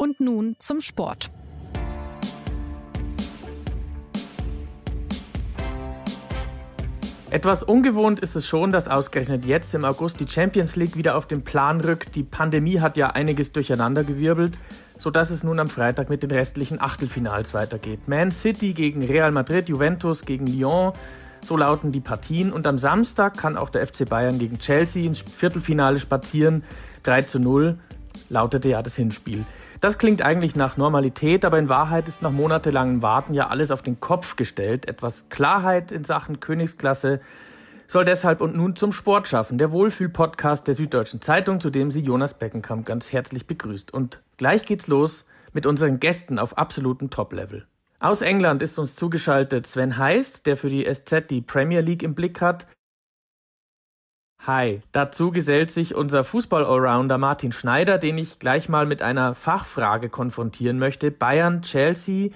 Und nun zum Sport. Etwas ungewohnt ist es schon, dass ausgerechnet jetzt im August die Champions League wieder auf den Plan rückt. Die Pandemie hat ja einiges durcheinandergewirbelt, sodass es nun am Freitag mit den restlichen Achtelfinals weitergeht. Man City gegen Real Madrid, Juventus gegen Lyon, so lauten die Partien. Und am Samstag kann auch der FC Bayern gegen Chelsea ins Viertelfinale spazieren. 3 zu 0 lautete ja das Hinspiel. Das klingt eigentlich nach Normalität, aber in Wahrheit ist nach monatelangem Warten ja alles auf den Kopf gestellt. Etwas Klarheit in Sachen Königsklasse soll deshalb und nun zum Sport schaffen. Der Wohlfühl-Podcast der Süddeutschen Zeitung, zu dem sie Jonas Beckenkamp ganz herzlich begrüßt. Und gleich geht's los mit unseren Gästen auf absolutem Top-Level. Aus England ist uns zugeschaltet Sven Heist, der für die SZ die Premier League im Blick hat. Hi, dazu gesellt sich unser Fußball-Allrounder Martin Schneider, den ich gleich mal mit einer Fachfrage konfrontieren möchte. Bayern, Chelsea,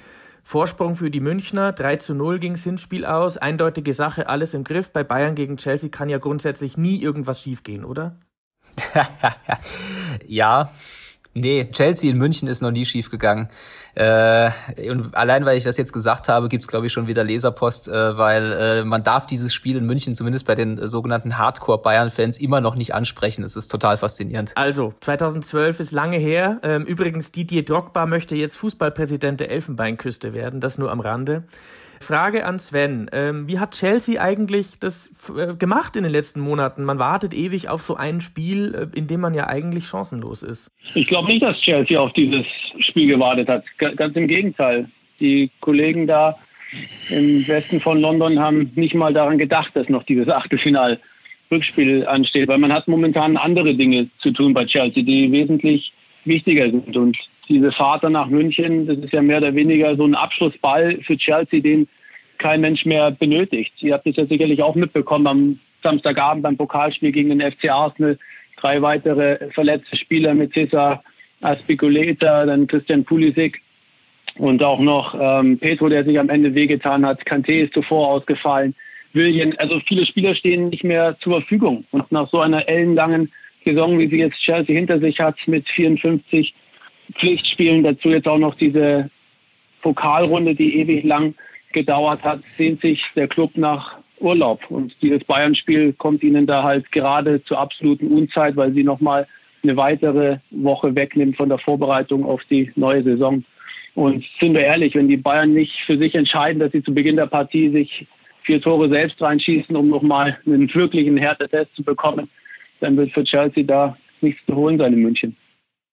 Vorsprung für die Münchner, 3 zu 0 ging's Hinspiel aus, eindeutige Sache, alles im Griff. Bei Bayern gegen Chelsea kann ja grundsätzlich nie irgendwas schiefgehen, oder? ja, nee, Chelsea in München ist noch nie schiefgegangen. Äh, und allein weil ich das jetzt gesagt habe, gibt's glaube ich schon wieder Leserpost, äh, weil äh, man darf dieses Spiel in München zumindest bei den äh, sogenannten Hardcore-Bayern-Fans immer noch nicht ansprechen. Es ist total faszinierend. Also 2012 ist lange her. Ähm, übrigens Didier Drogba möchte jetzt Fußballpräsident der Elfenbeinküste werden. Das nur am Rande. Frage an Sven. Ähm, wie hat Chelsea eigentlich das äh, gemacht in den letzten Monaten? Man wartet ewig auf so ein Spiel, äh, in dem man ja eigentlich chancenlos ist. Ich glaube nicht, dass Chelsea auf dieses Spiel gewartet hat. G ganz im Gegenteil. Die Kollegen da im Westen von London haben nicht mal daran gedacht, dass noch dieses Achtelfinal Rückspiel ansteht, weil man hat momentan andere Dinge zu tun bei Chelsea, die wesentlich wichtiger sind. Und diese Fahrt nach München, das ist ja mehr oder weniger so ein Abschlussball für Chelsea, den kein Mensch mehr benötigt. Ihr habt es ja sicherlich auch mitbekommen am Samstagabend beim Pokalspiel gegen den FC Arsenal. Drei weitere verletzte Spieler mit Cesar Aspiculeta, dann Christian Pulisic und auch noch ähm, Petro, der sich am Ende wehgetan hat. Kanté ist zuvor ausgefallen. William, also viele Spieler stehen nicht mehr zur Verfügung. Und nach so einer ellenlangen Saison, wie sie jetzt Chelsea hinter sich hat, mit 54 Pflichtspielen, dazu jetzt auch noch diese Pokalrunde, die ewig lang gedauert hat, sehnt sich der Club nach Urlaub. Und dieses Bayern-Spiel kommt ihnen da halt gerade zur absoluten Unzeit, weil sie nochmal eine weitere Woche wegnimmt von der Vorbereitung auf die neue Saison. Und sind wir ehrlich, wenn die Bayern nicht für sich entscheiden, dass sie zu Beginn der Partie sich vier Tore selbst reinschießen, um nochmal einen wirklichen Härtetest zu bekommen, dann wird für Chelsea da nichts zu holen sein in München.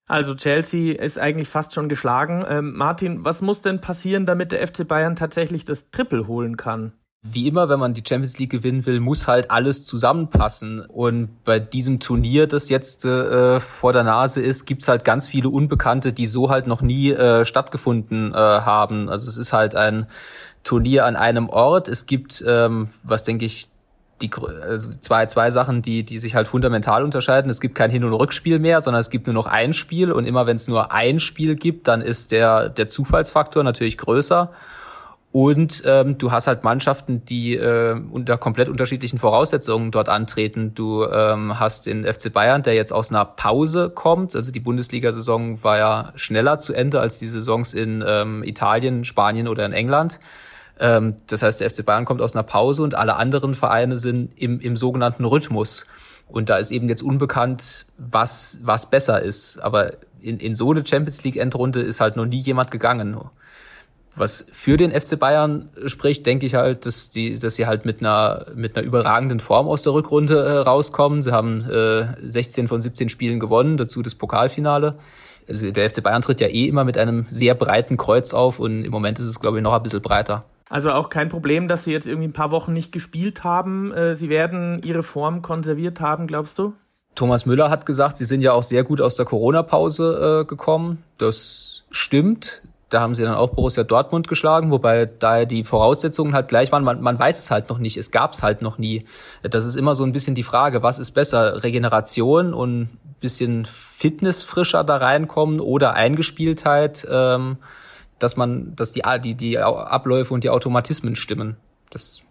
Also Chelsea ist eigentlich fast schon geschlagen. Ähm, Martin, was muss denn passieren, damit der FC Bayern tatsächlich das Triple holen kann? Wie immer, wenn man die Champions League gewinnen will, muss halt alles zusammenpassen. Und bei diesem Turnier, das jetzt äh, vor der Nase ist, gibt's halt ganz viele Unbekannte, die so halt noch nie äh, stattgefunden äh, haben. Also es ist halt ein Turnier an einem Ort. Es gibt, ähm, was denke ich, die also zwei zwei Sachen, die die sich halt fundamental unterscheiden. Es gibt kein Hin- und Rückspiel mehr, sondern es gibt nur noch ein Spiel und immer wenn es nur ein Spiel gibt, dann ist der der Zufallsfaktor natürlich größer. Und ähm, du hast halt Mannschaften, die äh, unter komplett unterschiedlichen Voraussetzungen dort antreten. Du ähm, hast den FC Bayern, der jetzt aus einer Pause kommt. Also die Bundesliga-Saison war ja schneller zu Ende als die Saisons in ähm, Italien, Spanien oder in England. Ähm, das heißt, der FC Bayern kommt aus einer Pause und alle anderen Vereine sind im, im sogenannten Rhythmus. Und da ist eben jetzt unbekannt, was, was besser ist. Aber in, in so eine Champions League Endrunde ist halt noch nie jemand gegangen. Was für den FC Bayern spricht, denke ich halt, dass die, dass sie halt mit einer mit einer überragenden Form aus der Rückrunde äh, rauskommen. Sie haben äh, 16 von 17 Spielen gewonnen, dazu das Pokalfinale. Also der FC Bayern tritt ja eh immer mit einem sehr breiten Kreuz auf und im Moment ist es glaube ich noch ein bisschen breiter. Also auch kein Problem, dass sie jetzt irgendwie ein paar Wochen nicht gespielt haben. Äh, sie werden ihre Form konserviert haben, glaubst du? Thomas Müller hat gesagt, sie sind ja auch sehr gut aus der Corona-Pause äh, gekommen. Das stimmt. Da haben sie dann auch Borussia Dortmund geschlagen, wobei da die Voraussetzungen halt gleich waren. Man, man weiß es halt noch nicht. Es gab es halt noch nie. Das ist immer so ein bisschen die Frage, was ist besser? Regeneration und bisschen Fitnessfrischer da reinkommen oder Eingespieltheit? Ähm, dass man, dass die, die, die Abläufe und die Automatismen stimmen. Das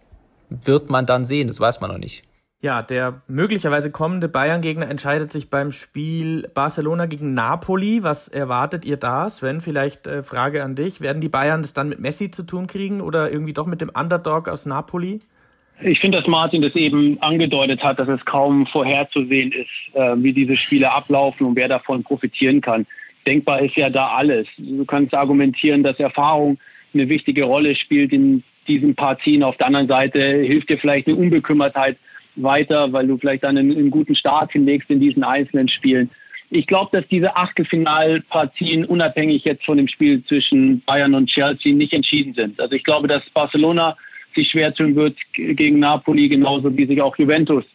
wird man dann sehen, das weiß man noch nicht. Ja, der möglicherweise kommende Bayern-Gegner entscheidet sich beim Spiel Barcelona gegen Napoli. Was erwartet ihr da, Sven? Vielleicht äh, Frage an dich. Werden die Bayern das dann mit Messi zu tun kriegen oder irgendwie doch mit dem Underdog aus Napoli? Ich finde, dass Martin das eben angedeutet hat, dass es kaum vorherzusehen ist, äh, wie diese Spiele ablaufen und wer davon profitieren kann. Denkbar ist ja da alles. Du kannst argumentieren, dass Erfahrung eine wichtige Rolle spielt in diesen Partien. Auf der anderen Seite hilft dir vielleicht eine Unbekümmertheit weiter, weil du vielleicht dann einen, einen guten Start hinlegst in diesen einzelnen Spielen. Ich glaube, dass diese Achtelfinalpartien unabhängig jetzt von dem Spiel zwischen Bayern und Chelsea nicht entschieden sind. Also ich glaube, dass Barcelona sich schwer tun wird gegen Napoli, genauso wie sich auch Juventus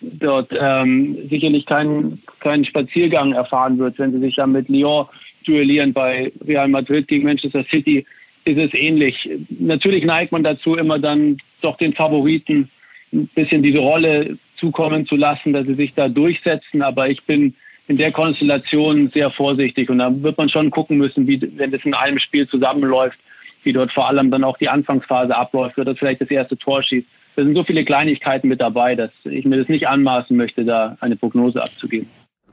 dort ähm, sicherlich keinen keinen Spaziergang erfahren wird, wenn sie sich dann mit Lyon duellieren. Bei Real Madrid gegen Manchester City ist es ähnlich. Natürlich neigt man dazu, immer dann doch den Favoriten ein bisschen diese Rolle zukommen zu lassen, dass sie sich da durchsetzen. Aber ich bin in der Konstellation sehr vorsichtig und da wird man schon gucken müssen, wie, wenn das in einem Spiel zusammenläuft, wie dort vor allem dann auch die Anfangsphase abläuft, wird das vielleicht das erste Tor schießt. Da sind so viele Kleinigkeiten mit dabei, dass ich mir das nicht anmaßen möchte, da eine Prognose abzugeben.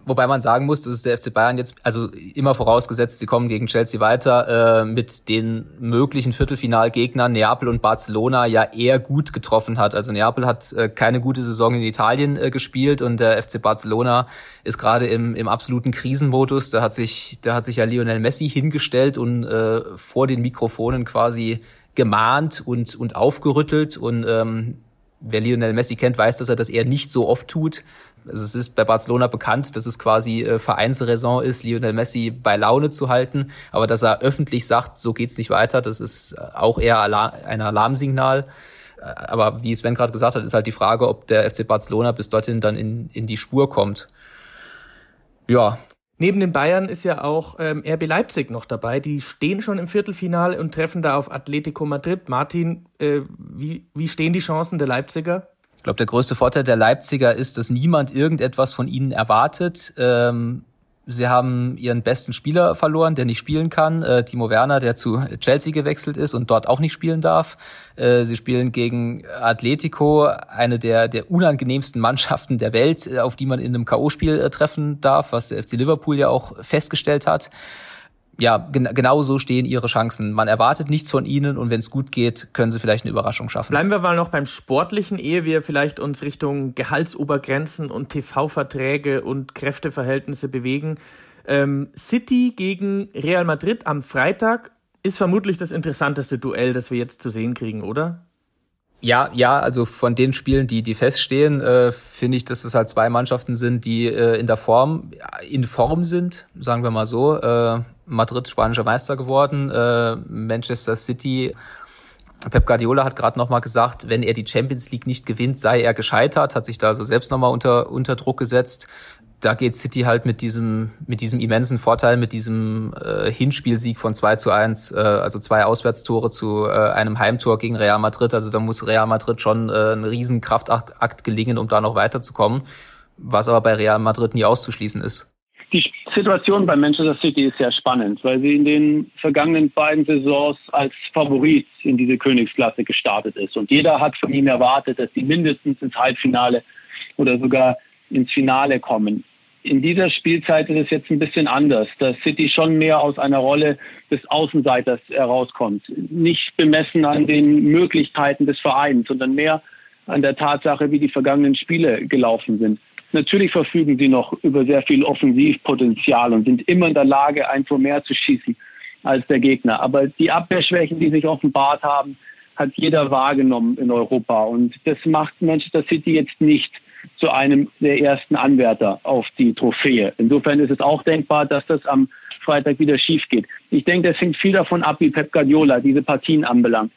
Wobei man sagen muss, dass der FC Bayern jetzt, also immer vorausgesetzt, sie kommen gegen Chelsea weiter, äh, mit den möglichen Viertelfinalgegnern Neapel und Barcelona ja eher gut getroffen hat. Also Neapel hat äh, keine gute Saison in Italien äh, gespielt und der FC Barcelona ist gerade im, im absoluten Krisenmodus. Da hat sich, da hat sich ja Lionel Messi hingestellt und äh, vor den Mikrofonen quasi gemahnt und, und aufgerüttelt und ähm, Wer Lionel Messi kennt, weiß, dass er das eher nicht so oft tut. Also es ist bei Barcelona bekannt, dass es quasi äh, Vereinsraison ist, Lionel Messi bei Laune zu halten. Aber dass er öffentlich sagt, so geht's nicht weiter, das ist auch eher ein Alarmsignal. Äh, aber wie Sven gerade gesagt hat, ist halt die Frage, ob der FC Barcelona bis dorthin dann in, in die Spur kommt. Ja, Neben den Bayern ist ja auch ähm, RB Leipzig noch dabei. Die stehen schon im Viertelfinale und treffen da auf Atletico Madrid. Martin, äh, wie, wie stehen die Chancen der Leipziger? Ich glaube, der größte Vorteil der Leipziger ist, dass niemand irgendetwas von ihnen erwartet. Ähm, Sie haben ihren besten Spieler verloren, der nicht spielen kann, äh, Timo Werner, der zu Chelsea gewechselt ist und dort auch nicht spielen darf. Äh, sie spielen gegen Atletico, eine der, der unangenehmsten Mannschaften der Welt, äh, auf die man in einem K.O.-Spiel äh, treffen darf, was der FC Liverpool ja auch festgestellt hat ja, gen genau so stehen ihre Chancen. Man erwartet nichts von ihnen und wenn es gut geht, können sie vielleicht eine Überraschung schaffen. Bleiben wir mal noch beim Sportlichen, ehe wir vielleicht uns Richtung Gehaltsobergrenzen und TV-Verträge und Kräfteverhältnisse bewegen. Ähm, City gegen Real Madrid am Freitag ist vermutlich das interessanteste Duell, das wir jetzt zu sehen kriegen, oder? Ja, ja, also von den Spielen, die, die feststehen, äh, finde ich, dass es halt zwei Mannschaften sind, die äh, in der Form, in Form sind, sagen wir mal so. Äh, Madrid spanischer Meister geworden, äh, Manchester City. Pep Guardiola hat gerade nochmal gesagt, wenn er die Champions League nicht gewinnt, sei er gescheitert, hat sich da also selbst nochmal unter, unter Druck gesetzt da geht City halt mit diesem, mit diesem immensen Vorteil, mit diesem äh, Hinspielsieg von 2 zu 1, äh, also zwei Auswärtstore zu äh, einem Heimtor gegen Real Madrid. Also da muss Real Madrid schon äh, ein riesen Kraftakt gelingen, um da noch weiterzukommen, was aber bei Real Madrid nie auszuschließen ist. Die Situation bei Manchester City ist sehr spannend, weil sie in den vergangenen beiden Saisons als Favorit in diese Königsklasse gestartet ist. Und jeder hat von ihm erwartet, dass sie mindestens ins Halbfinale oder sogar ins Finale kommen. In dieser Spielzeit ist es jetzt ein bisschen anders, dass City schon mehr aus einer Rolle des Außenseiters herauskommt. Nicht bemessen an den Möglichkeiten des Vereins, sondern mehr an der Tatsache, wie die vergangenen Spiele gelaufen sind. Natürlich verfügen sie noch über sehr viel Offensivpotenzial und sind immer in der Lage, ein Tor mehr zu schießen als der Gegner. Aber die Abwehrschwächen, die sich offenbart haben, hat jeder wahrgenommen in Europa. Und das macht Manchester City jetzt nicht zu einem der ersten Anwärter auf die Trophäe. Insofern ist es auch denkbar, dass das am Freitag wieder schief geht. Ich denke, das hängt viel davon ab, wie Pep Guardiola diese Partien anbelangt.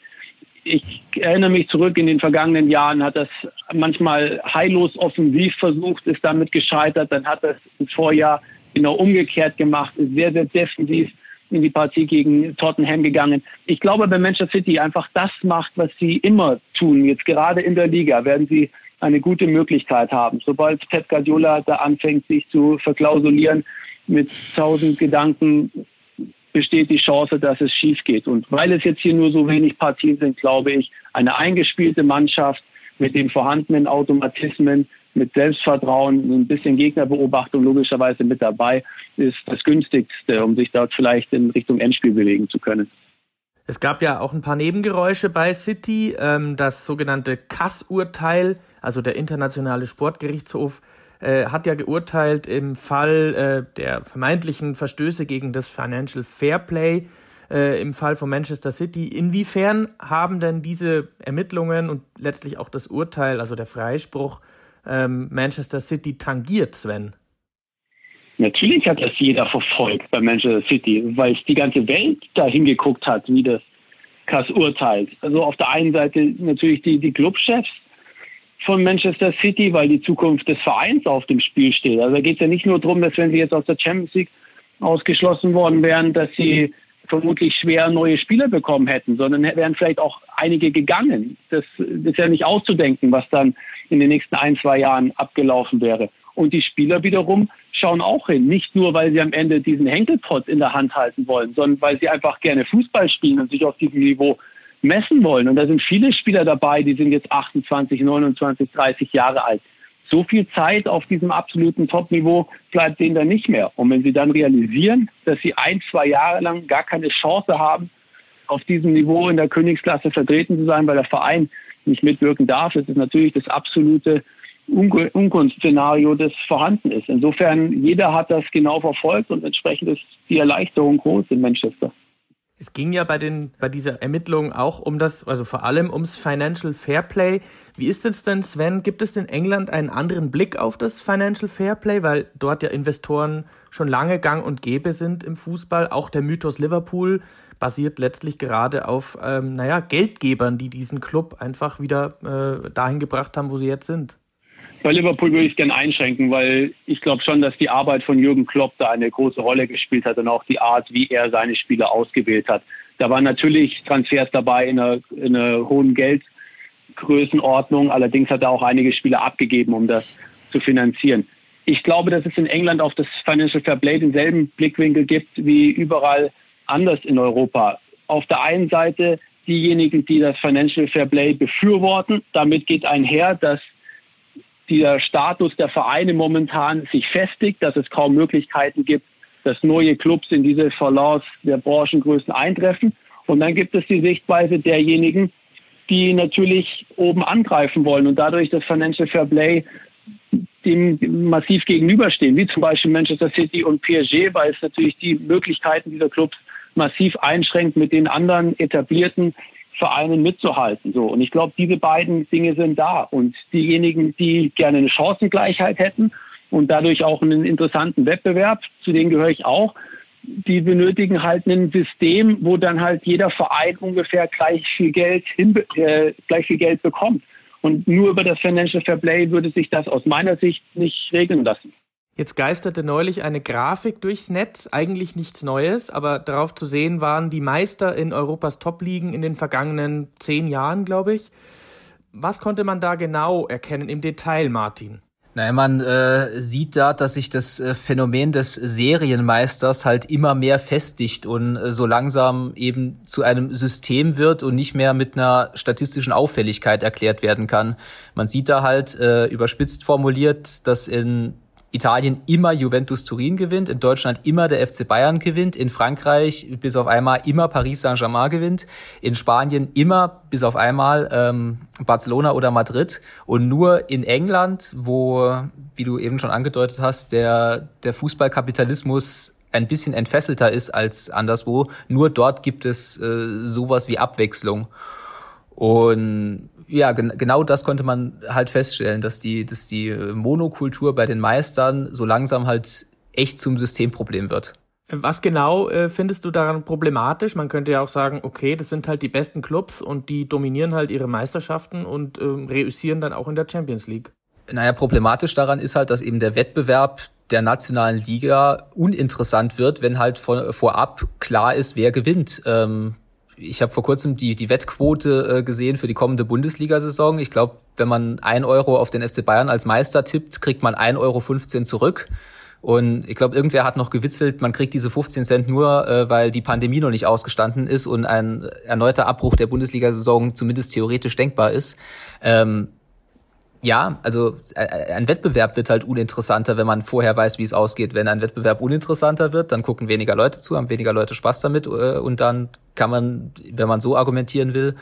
Ich erinnere mich zurück, in den vergangenen Jahren hat das manchmal heillos offensiv versucht, ist damit gescheitert. Dann hat das im Vorjahr genau umgekehrt gemacht, ist sehr, sehr defensiv in die Partie gegen Tottenham gegangen. Ich glaube, wenn Manchester City einfach das macht, was sie immer tun, jetzt gerade in der Liga, werden sie eine gute Möglichkeit haben. Sobald Pep Guardiola da anfängt, sich zu verklausulieren mit tausend Gedanken, besteht die Chance, dass es schief geht. Und weil es jetzt hier nur so wenig Partien sind, glaube ich, eine eingespielte Mannschaft mit den vorhandenen Automatismen, mit Selbstvertrauen, ein bisschen Gegnerbeobachtung logischerweise mit dabei, ist das günstigste, um sich dort vielleicht in Richtung Endspiel bewegen zu können. Es gab ja auch ein paar Nebengeräusche bei City. Ähm, das sogenannte Kass-Urteil, also der internationale Sportgerichtshof, äh, hat ja geurteilt im Fall äh, der vermeintlichen Verstöße gegen das Financial Fair Play äh, im Fall von Manchester City. Inwiefern haben denn diese Ermittlungen und letztlich auch das Urteil, also der Freispruch, ähm, Manchester City tangiert, Sven? Natürlich hat das jeder verfolgt bei Manchester City, weil es die ganze Welt da hingeguckt hat, wie das Kass urteilt. Also auf der einen Seite natürlich die, die Clubchefs von Manchester City, weil die Zukunft des Vereins auf dem Spiel steht. Also da geht es ja nicht nur darum, dass wenn sie jetzt aus der Champions League ausgeschlossen worden wären, dass sie vermutlich schwer neue Spieler bekommen hätten, sondern wären vielleicht auch einige gegangen. Das ist ja nicht auszudenken, was dann in den nächsten ein, zwei Jahren abgelaufen wäre. Und die Spieler wiederum schauen auch hin, nicht nur, weil sie am Ende diesen Henkelpott in der Hand halten wollen, sondern weil sie einfach gerne Fußball spielen und sich auf diesem Niveau messen wollen. Und da sind viele Spieler dabei, die sind jetzt 28, 29, 30 Jahre alt so viel Zeit auf diesem absoluten Top-Niveau bleibt denen dann nicht mehr. Und wenn sie dann realisieren, dass sie ein, zwei Jahre lang gar keine Chance haben, auf diesem Niveau in der Königsklasse vertreten zu sein, weil der Verein nicht mitwirken darf, ist es natürlich das absolute Ungunstszenario, das vorhanden ist. Insofern, jeder hat das genau verfolgt und entsprechend ist die Erleichterung groß in Manchester. Es ging ja bei, den, bei dieser Ermittlung auch um das, also vor allem ums Financial Fairplay. Wie ist es denn, Sven? Gibt es in England einen anderen Blick auf das Financial Fairplay, weil dort ja Investoren schon lange gang und gäbe sind im Fußball? Auch der Mythos Liverpool basiert letztlich gerade auf, ähm, naja, Geldgebern, die diesen Club einfach wieder äh, dahin gebracht haben, wo sie jetzt sind. Bei Liverpool würde ich es gerne einschränken, weil ich glaube schon, dass die Arbeit von Jürgen Klopp da eine große Rolle gespielt hat und auch die Art, wie er seine Spieler ausgewählt hat. Da waren natürlich Transfers dabei in einer, in einer hohen Geldgrößenordnung. Allerdings hat er auch einige Spieler abgegeben, um das zu finanzieren. Ich glaube, dass es in England auf das Financial Fair Play denselben Blickwinkel gibt wie überall anders in Europa. Auf der einen Seite diejenigen, die das Financial Fair Play befürworten. Damit geht einher, dass der Status der Vereine momentan sich festigt, dass es kaum Möglichkeiten gibt, dass neue Clubs in diese Verlauf der Branchengrößen eintreffen. Und dann gibt es die Sichtweise derjenigen, die natürlich oben angreifen wollen und dadurch das Financial Fair Play dem massiv gegenüberstehen, wie zum Beispiel Manchester City und PSG, weil es natürlich die Möglichkeiten dieser Clubs massiv einschränkt mit den anderen etablierten Vereinen mitzuhalten. So. Und ich glaube, diese beiden Dinge sind da. Und diejenigen, die gerne eine Chancengleichheit hätten und dadurch auch einen interessanten Wettbewerb, zu denen gehöre ich auch, die benötigen halt ein System, wo dann halt jeder Verein ungefähr gleich viel Geld, hin, äh, gleich viel Geld bekommt. Und nur über das Financial Fair Play würde sich das aus meiner Sicht nicht regeln lassen. Jetzt geisterte neulich eine Grafik durchs Netz, eigentlich nichts Neues, aber darauf zu sehen waren die Meister in Europas Top-Ligen in den vergangenen zehn Jahren, glaube ich. Was konnte man da genau erkennen im Detail, Martin? Naja, man äh, sieht da, dass sich das äh, Phänomen des Serienmeisters halt immer mehr festigt und äh, so langsam eben zu einem System wird und nicht mehr mit einer statistischen Auffälligkeit erklärt werden kann. Man sieht da halt äh, überspitzt formuliert, dass in Italien immer Juventus Turin gewinnt, in Deutschland immer der FC Bayern gewinnt, in Frankreich bis auf einmal immer Paris Saint-Germain gewinnt, in Spanien immer bis auf einmal ähm, Barcelona oder Madrid und nur in England, wo, wie du eben schon angedeutet hast, der, der Fußballkapitalismus ein bisschen entfesselter ist als anderswo, nur dort gibt es äh, sowas wie Abwechslung. Und ja, gen genau das konnte man halt feststellen, dass die, dass die Monokultur bei den Meistern so langsam halt echt zum Systemproblem wird. Was genau äh, findest du daran problematisch? Man könnte ja auch sagen, okay, das sind halt die besten Clubs und die dominieren halt ihre Meisterschaften und äh, reüssieren dann auch in der Champions League. Naja, problematisch daran ist halt, dass eben der Wettbewerb der nationalen Liga uninteressant wird, wenn halt von, vorab klar ist, wer gewinnt. Ähm, ich habe vor kurzem die, die Wettquote äh, gesehen für die kommende Bundesliga-Saison. Ich glaube, wenn man ein Euro auf den FC Bayern als Meister tippt, kriegt man ein Euro 15 zurück. Und ich glaube, irgendwer hat noch gewitzelt, man kriegt diese 15 Cent nur, äh, weil die Pandemie noch nicht ausgestanden ist und ein erneuter Abbruch der Bundesliga-Saison zumindest theoretisch denkbar ist. Ähm, Ja, also äh, äh, ein Wettbewerb wird halt uninteressanter, wenn man vorher weiß, wie es ausgeht. Wenn ein Wettbewerb uninteressanter wird, dann gucken weniger Leute zu, haben weniger Leute Spaß damit äh, und dann kann man, wenn man so argumentieren will,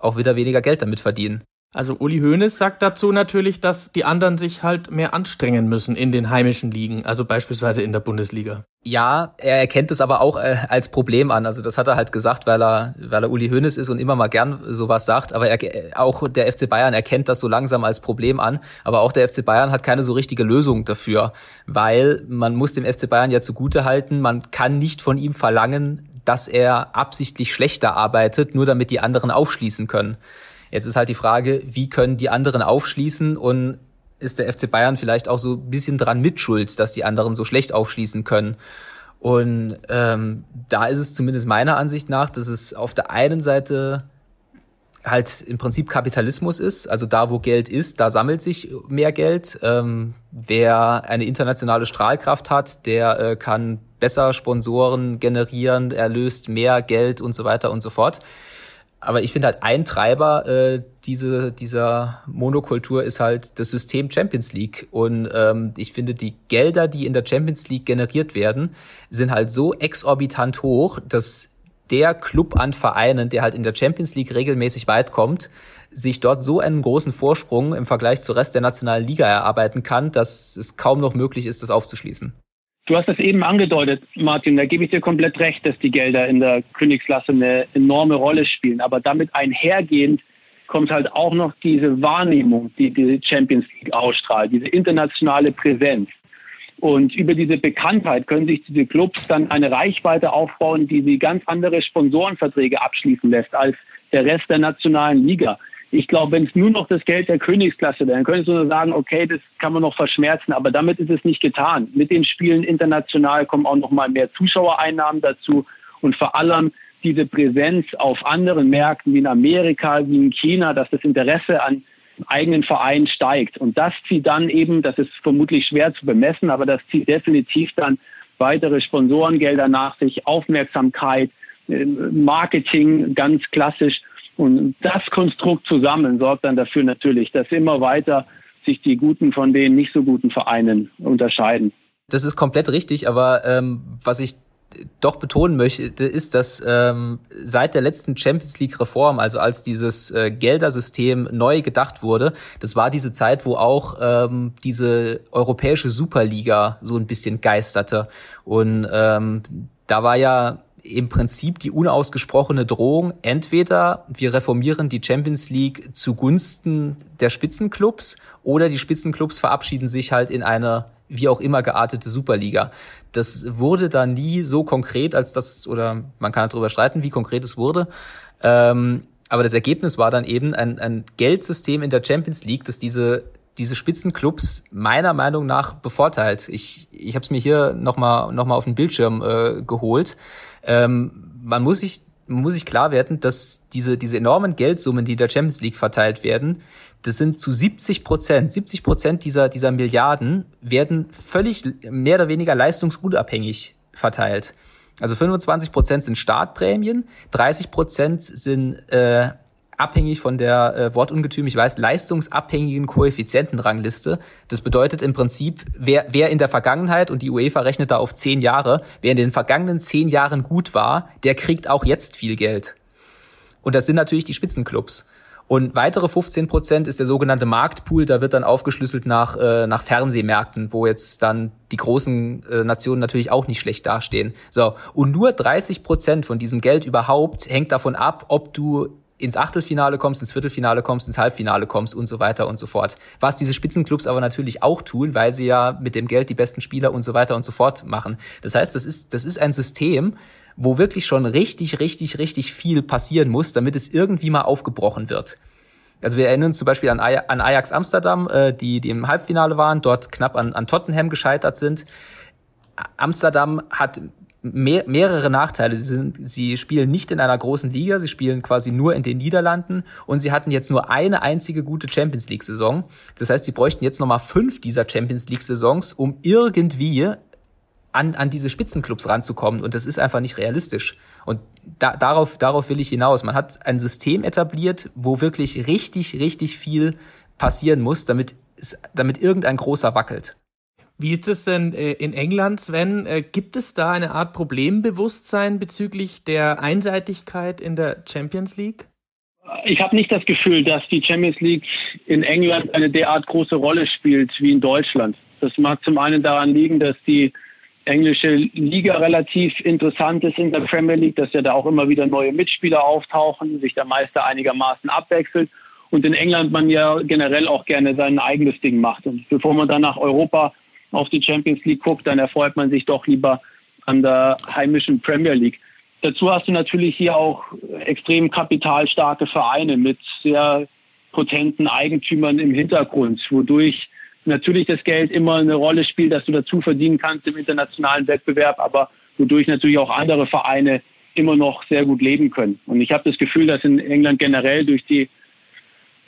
auch wieder weniger Geld damit verdienen. Also Uli Hoeneß sagt dazu natürlich, dass die anderen sich halt mehr anstrengen müssen in den heimischen Ligen, also beispielsweise in der Bundesliga. Ja, er erkennt es aber auch äh, als Problem an. Also das hat er halt gesagt, weil er, weil er Uli Hoeneß ist und immer mal gern sowas sagt. Aber er, auch der FC Bayern erkennt das so langsam als Problem an. Aber auch der FC Bayern hat keine so richtige Lösung dafür, weil man muss dem FC Bayern ja zugute halten, man kann nicht von ihm verlangen, dass er absichtlich schlechter arbeitet, nur damit die anderen aufschließen können. Jetzt ist halt die Frage, wie können die anderen aufschließen und ist der FC Bayern vielleicht auch so ein bisschen dran mitschuld, dass die anderen so schlecht aufschließen können. Und ähm, da ist es zumindest meiner Ansicht nach, dass es auf der einen Seite halt im Prinzip Kapitalismus ist. Also da, wo Geld ist, da sammelt sich mehr Geld. Ähm, wer eine internationale Strahlkraft hat, der äh, kann besser Sponsoren generieren, er löst mehr Geld und so weiter und so fort aber ich finde halt ein Treiber äh, diese, dieser Monokultur ist halt das System Champions League. Und ähm, ich finde, die Gelder, die in der Champions League generiert werden, sind halt so exorbitant hoch, dass der Club an Vereinen, der halt in der Champions League regelmäßig weit kommt, sich dort so einen großen Vorsprung im Vergleich zur Rest der nationalen Liga erarbeiten kann, dass es kaum noch möglich ist, das aufzuschließen. Du hast es eben angedeutet, Martin, da gebe ich dir komplett recht, dass die Gelder in der Königsklasse eine enorme Rolle spielen. Aber damit einhergehend kommt halt auch noch diese Wahrnehmung, die die Champions League ausstrahlt, diese internationale Präsenz. Und über diese Bekanntheit können sich diese Clubs dann eine Reichweite aufbauen, die sie ganz andere Sponsorenverträge abschließen lässt als der Rest der nationalen Liga ich glaube, wenn es nur noch das Geld der Königsklasse wäre, dann könntest du nur sagen, okay, das kann man noch verschmerzen, aber damit ist es nicht getan. Mit den Spielen international kommen auch noch mal mehr Zuschauereinnahmen dazu und vor allem diese Präsenz auf anderen Märkten wie in Amerika, wie in China, dass das Interesse an eigenen Vereinen steigt. Und das zieht dann eben, das ist vermutlich schwer zu bemessen, aber das zieht definitiv dann weitere Sponsorengelder nach sich, Aufmerksamkeit, äh, Marketing ganz klassisch. Und das Konstrukt zusammen sorgt dann dafür natürlich, dass immer weiter sich die guten von den nicht so guten Vereinen unterscheiden. Das ist komplett richtig, aber ähm, was ich doch betonen möchte, ist, dass ähm, seit der letzten Champions League Reform, also als dieses äh, Geldersystem neu gedacht wurde, das war diese Zeit, wo auch ähm, diese europäische Superliga so ein bisschen geisterte. Und ähm, da war ja im Prinzip die unausgesprochene Drohung, entweder wir reformieren die Champions League zugunsten der Spitzenclubs oder die Spitzenclubs verabschieden sich halt in eine wie auch immer geartete Superliga. Das wurde da nie so konkret, als das, oder man kann darüber streiten, wie konkret es wurde. Ähm, aber das Ergebnis war dann eben ein, ein Geldsystem in der Champions League, das diese diese Spitzenclubs meiner Meinung nach bevorteilt. Ich, ich habe es mir hier nochmal noch mal auf den Bildschirm äh, geholt. Ähm, man muss sich muss sich klar werden, dass diese, diese enormen Geldsummen, die der Champions League verteilt werden, das sind zu 70 Prozent, 70 Prozent dieser, dieser Milliarden werden völlig mehr oder weniger leistungsunabhängig verteilt. Also 25 Prozent sind Startprämien, 30 Prozent sind äh, abhängig von der äh, Wortungetüm, ich weiß, leistungsabhängigen Koeffizientenrangliste. Das bedeutet im Prinzip, wer, wer in der Vergangenheit, und die UEFA rechnet da auf zehn Jahre, wer in den vergangenen zehn Jahren gut war, der kriegt auch jetzt viel Geld. Und das sind natürlich die Spitzenclubs. Und weitere 15 Prozent ist der sogenannte Marktpool. Da wird dann aufgeschlüsselt nach, äh, nach Fernsehmärkten, wo jetzt dann die großen äh, Nationen natürlich auch nicht schlecht dastehen. So. Und nur 30 Prozent von diesem Geld überhaupt hängt davon ab, ob du ins Achtelfinale kommst, ins Viertelfinale kommst, ins Halbfinale kommst und so weiter und so fort. Was diese Spitzenclubs aber natürlich auch tun, weil sie ja mit dem Geld die besten Spieler und so weiter und so fort machen. Das heißt, das ist, das ist ein System, wo wirklich schon richtig, richtig, richtig viel passieren muss, damit es irgendwie mal aufgebrochen wird. Also wir erinnern uns zum Beispiel an, Ajax Amsterdam, äh, die, die im Halbfinale waren, dort knapp an, an Tottenham gescheitert sind. Amsterdam hat mehr, mehrere Nachteile. Sie, sind, sie spielen nicht in einer großen Liga, sie spielen quasi nur in den Niederlanden und sie hatten jetzt nur eine einzige gute Champions League-Saison. Das heißt, sie bräuchten jetzt nochmal fünf dieser Champions League-Saisons, um irgendwie an, an diese Spitzenclubs ranzukommen. Und das ist einfach nicht realistisch. Und da, darauf, darauf will ich hinaus. Man hat ein System etabliert, wo wirklich richtig, richtig viel passieren muss, damit, damit irgendein großer wackelt. Wie ist es denn äh, in England, Sven? Äh, gibt es da eine Art Problembewusstsein bezüglich der Einseitigkeit in der Champions League? Ich habe nicht das Gefühl, dass die Champions League in England eine derart große Rolle spielt wie in Deutschland. Das mag zum einen daran liegen, dass die englische Liga relativ interessant ist in der Premier League, dass ja da auch immer wieder neue Mitspieler auftauchen, sich der Meister einigermaßen abwechselt und in England man ja generell auch gerne sein eigenes Ding macht. Und bevor man dann nach Europa auf die Champions League guckt, dann erfreut man sich doch lieber an der heimischen Premier League. Dazu hast du natürlich hier auch extrem kapitalstarke Vereine mit sehr potenten Eigentümern im Hintergrund, wodurch natürlich das Geld immer eine Rolle spielt, dass du dazu verdienen kannst im internationalen Wettbewerb, aber wodurch natürlich auch andere Vereine immer noch sehr gut leben können. Und ich habe das Gefühl, dass in England generell durch die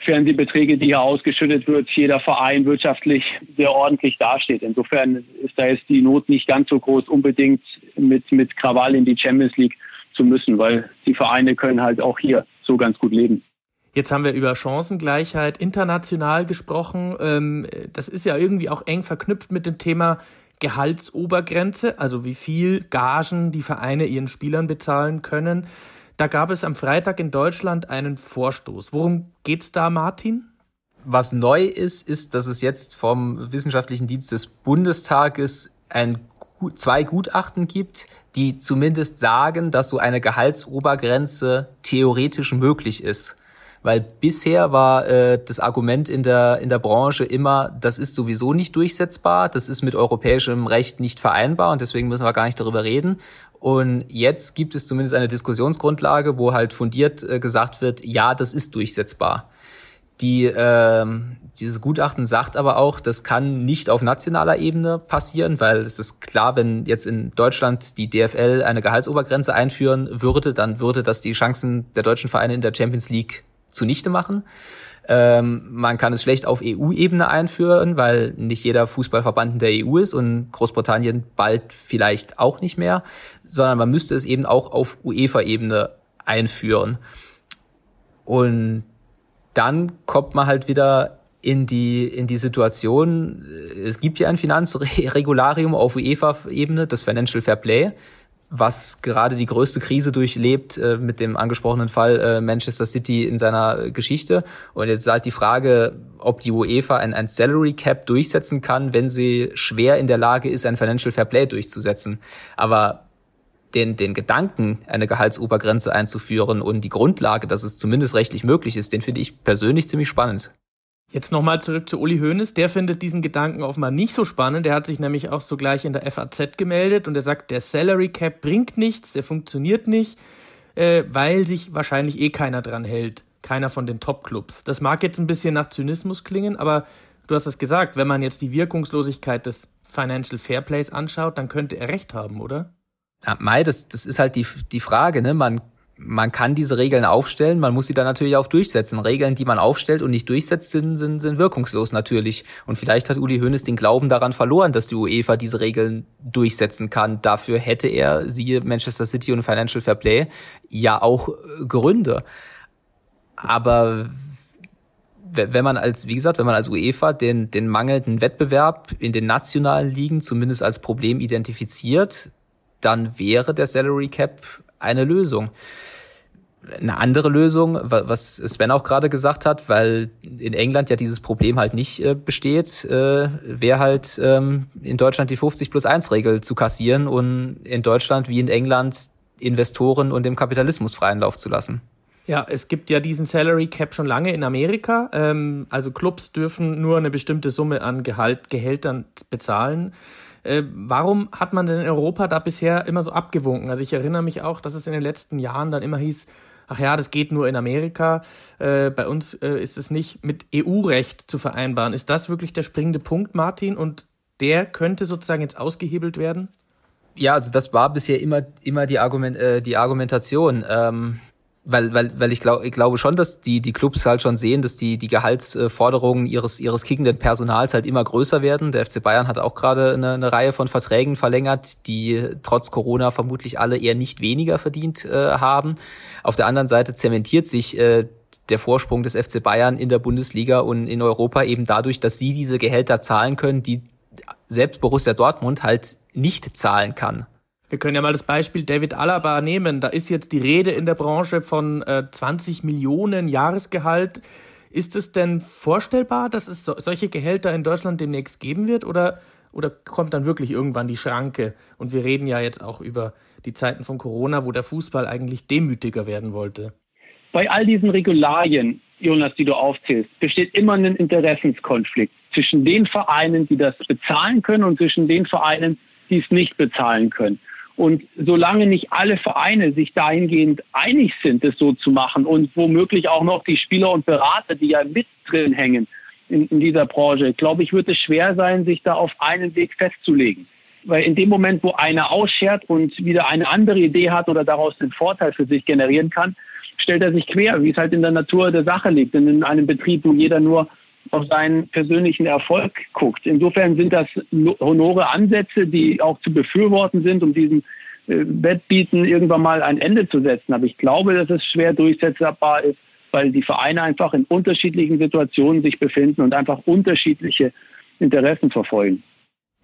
Fernsehbeträge, die hier ausgeschüttet wird, jeder Verein wirtschaftlich sehr ordentlich dasteht. Insofern ist da jetzt die Not nicht ganz so groß, unbedingt mit, mit Krawall in die Champions League zu müssen, weil die Vereine können halt auch hier so ganz gut leben. Jetzt haben wir über Chancengleichheit international gesprochen. Ähm, das ist ja irgendwie auch eng verknüpft mit dem Thema Gehaltsobergrenze, also wie viel Gagen die Vereine ihren Spielern bezahlen können. Da gab es am Freitag in Deutschland einen Vorstoß. Worum geht's da, Martin? Was neu ist, ist, dass es jetzt vom Wissenschaftlichen Dienst des Bundestages ein, zwei Gutachten gibt, die zumindest sagen, dass so eine Gehaltsobergrenze theoretisch möglich ist. Weil bisher war äh, das Argument in der, in der Branche immer, das ist sowieso nicht durchsetzbar, das ist mit europäischem Recht nicht vereinbar und deswegen müssen wir gar nicht darüber reden. Und jetzt gibt es zumindest eine Diskussionsgrundlage, wo halt fundiert äh, gesagt wird, ja, das ist durchsetzbar. Die, äh, dieses Gutachten sagt aber auch, das kann nicht auf nationaler Ebene passieren, weil es ist klar, wenn jetzt in Deutschland die DFL eine Gehaltsobergrenze einführen würde, dann würde das die Chancen der deutschen Vereine in der Champions League zunichte machen. Ähm, man kann es schlecht auf EU-Ebene einführen, weil nicht jeder Fußballverband in der EU ist und Großbritannien bald vielleicht auch nicht mehr, sondern man müsste es eben auch auf UEFA-Ebene einführen. Und dann kommt man halt wieder in die, in die Situation, es gibt ja ein Finanzregularium auf UEFA-Ebene, das Financial Fair Play was gerade die größte Krise durchlebt äh, mit dem angesprochenen Fall äh, Manchester City in seiner Geschichte. Und jetzt ist halt die Frage, ob die UEFA ein, ein Salary Cap durchsetzen kann, wenn sie schwer in der Lage ist, ein Financial Fair Play durchzusetzen. Aber den, den Gedanken, eine Gehaltsobergrenze einzuführen und die Grundlage, dass es zumindest rechtlich möglich ist, den finde ich persönlich ziemlich spannend. Jetzt nochmal zurück zu Uli Hoeneß. Der findet diesen Gedanken offenbar nicht so spannend. Der hat sich nämlich auch sogleich in der FAZ gemeldet und er sagt, der Salary Cap bringt nichts, der funktioniert nicht, äh, weil sich wahrscheinlich eh keiner dran hält. Keiner von den Top-Clubs. Das mag jetzt ein bisschen nach Zynismus klingen, aber du hast es gesagt, wenn man jetzt die Wirkungslosigkeit des Financial Fairplays anschaut, dann könnte er recht haben, oder? Ja, Mai, das, das ist halt die, die Frage, ne? Man man kann diese Regeln aufstellen, man muss sie dann natürlich auch durchsetzen. Regeln, die man aufstellt und nicht durchsetzt, sind, sind, sind wirkungslos natürlich. Und vielleicht hat Uli Hoeneß den Glauben daran verloren, dass die UEFA diese Regeln durchsetzen kann. Dafür hätte er, siehe Manchester City und Financial Fair Play, ja auch Gründe. Aber wenn man als, wie gesagt, wenn man als UEFA den, den mangelnden Wettbewerb in den nationalen Ligen zumindest als Problem identifiziert, dann wäre der Salary Cap eine Lösung eine andere Lösung, was Sven auch gerade gesagt hat, weil in England ja dieses Problem halt nicht äh, besteht, äh, wäre halt ähm, in Deutschland die 50 plus 1 Regel zu kassieren und in Deutschland wie in England Investoren und dem Kapitalismus freien Lauf zu lassen. Ja, es gibt ja diesen Salary Cap schon lange in Amerika. Ähm, also Clubs dürfen nur eine bestimmte Summe an Gehalt, Gehältern bezahlen. Äh, warum hat man denn in Europa da bisher immer so abgewunken? Also ich erinnere mich auch, dass es in den letzten Jahren dann immer hieß, ach ja, das geht nur in Amerika, äh, bei uns äh, ist es nicht mit EU-Recht zu vereinbaren. Ist das wirklich der springende Punkt, Martin? Und der könnte sozusagen jetzt ausgehebelt werden? Ja, also das war bisher immer immer die Argument äh, die Argumentation. Ähm, weil, weil, weil ich, glaube ich glaube schon, dass die, die Clubs halt schon sehen, dass die, die Gehaltsforderungen ihres, ihres kickenden Personals halt immer größer werden. Der FC Bayern hat auch gerade eine, eine Reihe von Verträgen verlängert, die trotz Corona vermutlich alle eher nicht weniger verdient äh, haben. Auf der anderen Seite zementiert sich äh, der Vorsprung des FC Bayern in der Bundesliga und in Europa eben dadurch, dass sie diese Gehälter zahlen können, die selbst Borussia Dortmund halt nicht zahlen kann. Wir können ja mal das Beispiel David Alaba nehmen. Da ist jetzt die Rede in der Branche von äh, 20 Millionen Jahresgehalt. Ist es denn vorstellbar, dass es so, solche Gehälter in Deutschland demnächst geben wird oder, oder kommt dann wirklich irgendwann die Schranke? Und wir reden ja jetzt auch über die Zeiten von Corona, wo der Fußball eigentlich demütiger werden wollte. Bei all diesen Regularien, Jonas, die du aufzählst, besteht immer ein Interessenskonflikt zwischen den Vereinen, die das bezahlen können und zwischen den Vereinen, die es nicht bezahlen können. Und solange nicht alle Vereine sich dahingehend einig sind, es so zu machen und womöglich auch noch die Spieler und Berater, die ja mit drin hängen in, in dieser Branche, glaube ich, wird es schwer sein, sich da auf einen Weg festzulegen. Weil in dem Moment, wo einer ausschert und wieder eine andere Idee hat oder daraus einen Vorteil für sich generieren kann, stellt er sich quer, wie es halt in der Natur der Sache liegt. Und in einem Betrieb, wo jeder nur auf seinen persönlichen Erfolg guckt. Insofern sind das honore Ansätze, die auch zu befürworten sind, um diesem äh, Wettbieten irgendwann mal ein Ende zu setzen. Aber ich glaube, dass es schwer durchsetzbar ist, weil die Vereine einfach in unterschiedlichen Situationen sich befinden und einfach unterschiedliche Interessen verfolgen.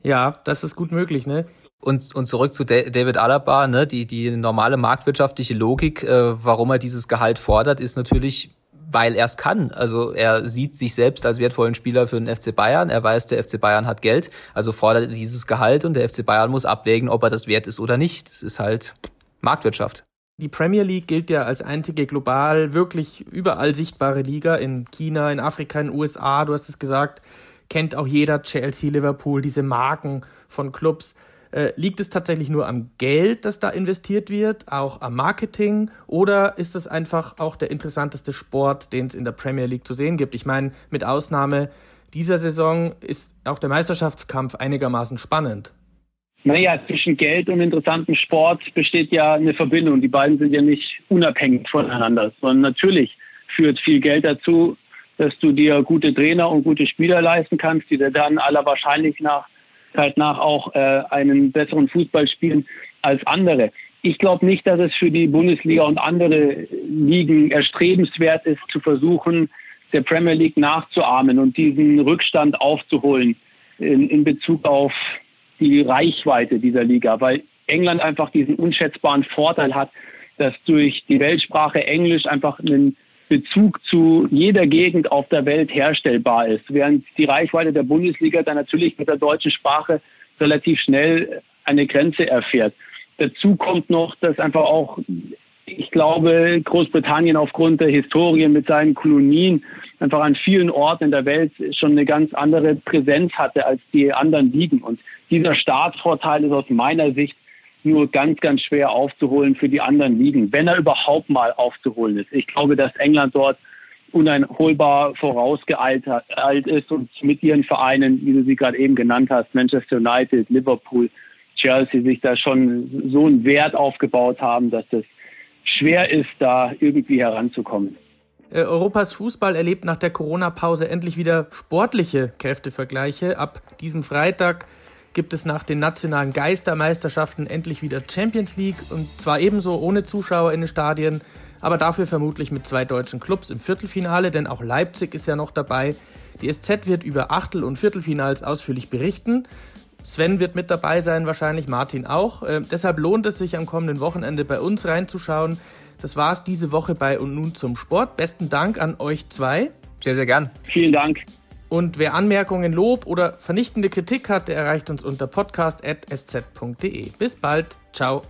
Ja, das ist gut möglich, ne? Und, und zurück zu David Alaba, ne, die, die normale marktwirtschaftliche Logik, äh, warum er dieses Gehalt fordert, ist natürlich, weil er es kann. Also er sieht sich selbst als wertvollen Spieler für den FC Bayern. Er weiß, der FC Bayern hat Geld, also fordert er dieses Gehalt und der FC Bayern muss abwägen, ob er das wert ist oder nicht. Das ist halt Marktwirtschaft. Die Premier League gilt ja als einzige global wirklich überall sichtbare Liga in China, in Afrika, in den USA. Du hast es gesagt, kennt auch jeder Chelsea, Liverpool, diese Marken von Clubs. Äh, liegt es tatsächlich nur am Geld, das da investiert wird, auch am Marketing, oder ist es einfach auch der interessanteste Sport, den es in der Premier League zu sehen gibt? Ich meine, mit Ausnahme dieser Saison ist auch der Meisterschaftskampf einigermaßen spannend. Naja, zwischen Geld und interessantem Sport besteht ja eine Verbindung. Die beiden sind ja nicht unabhängig voneinander, sondern natürlich führt viel Geld dazu, dass du dir gute Trainer und gute Spieler leisten kannst, die dir dann aller Wahrscheinlichkeit nach nach auch äh, einen besseren Fußball spielen als andere. Ich glaube nicht, dass es für die Bundesliga und andere Ligen erstrebenswert ist, zu versuchen, der Premier League nachzuahmen und diesen Rückstand aufzuholen in, in Bezug auf die Reichweite dieser Liga, weil England einfach diesen unschätzbaren Vorteil hat, dass durch die Weltsprache Englisch einfach einen Bezug zu jeder Gegend auf der Welt herstellbar ist, während die Reichweite der Bundesliga dann natürlich mit der deutschen Sprache relativ schnell eine Grenze erfährt. Dazu kommt noch, dass einfach auch, ich glaube, Großbritannien aufgrund der Historie mit seinen Kolonien einfach an vielen Orten in der Welt schon eine ganz andere Präsenz hatte als die anderen Ligen. Und dieser Staatsvorteil ist aus meiner Sicht nur ganz, ganz schwer aufzuholen für die anderen Ligen, wenn er überhaupt mal aufzuholen ist. Ich glaube, dass England dort uneinholbar vorausgeeilt ist und mit ihren Vereinen, wie du sie gerade eben genannt hast, Manchester United, Liverpool, Chelsea, sich da schon so einen Wert aufgebaut haben, dass es schwer ist, da irgendwie heranzukommen. Äh, Europas Fußball erlebt nach der Corona-Pause endlich wieder sportliche Kräftevergleiche. Ab diesem Freitag gibt es nach den nationalen Geistermeisterschaften endlich wieder Champions League und zwar ebenso ohne Zuschauer in den Stadien, aber dafür vermutlich mit zwei deutschen Clubs im Viertelfinale, denn auch Leipzig ist ja noch dabei. Die SZ wird über Achtel- und Viertelfinals ausführlich berichten. Sven wird mit dabei sein, wahrscheinlich Martin auch. Äh, deshalb lohnt es sich am kommenden Wochenende bei uns reinzuschauen. Das war es diese Woche bei und nun zum Sport. Besten Dank an euch zwei. Sehr, sehr gern. Vielen Dank. Und wer Anmerkungen, Lob oder vernichtende Kritik hat, der erreicht uns unter podcast.sz.de. Bis bald. Ciao.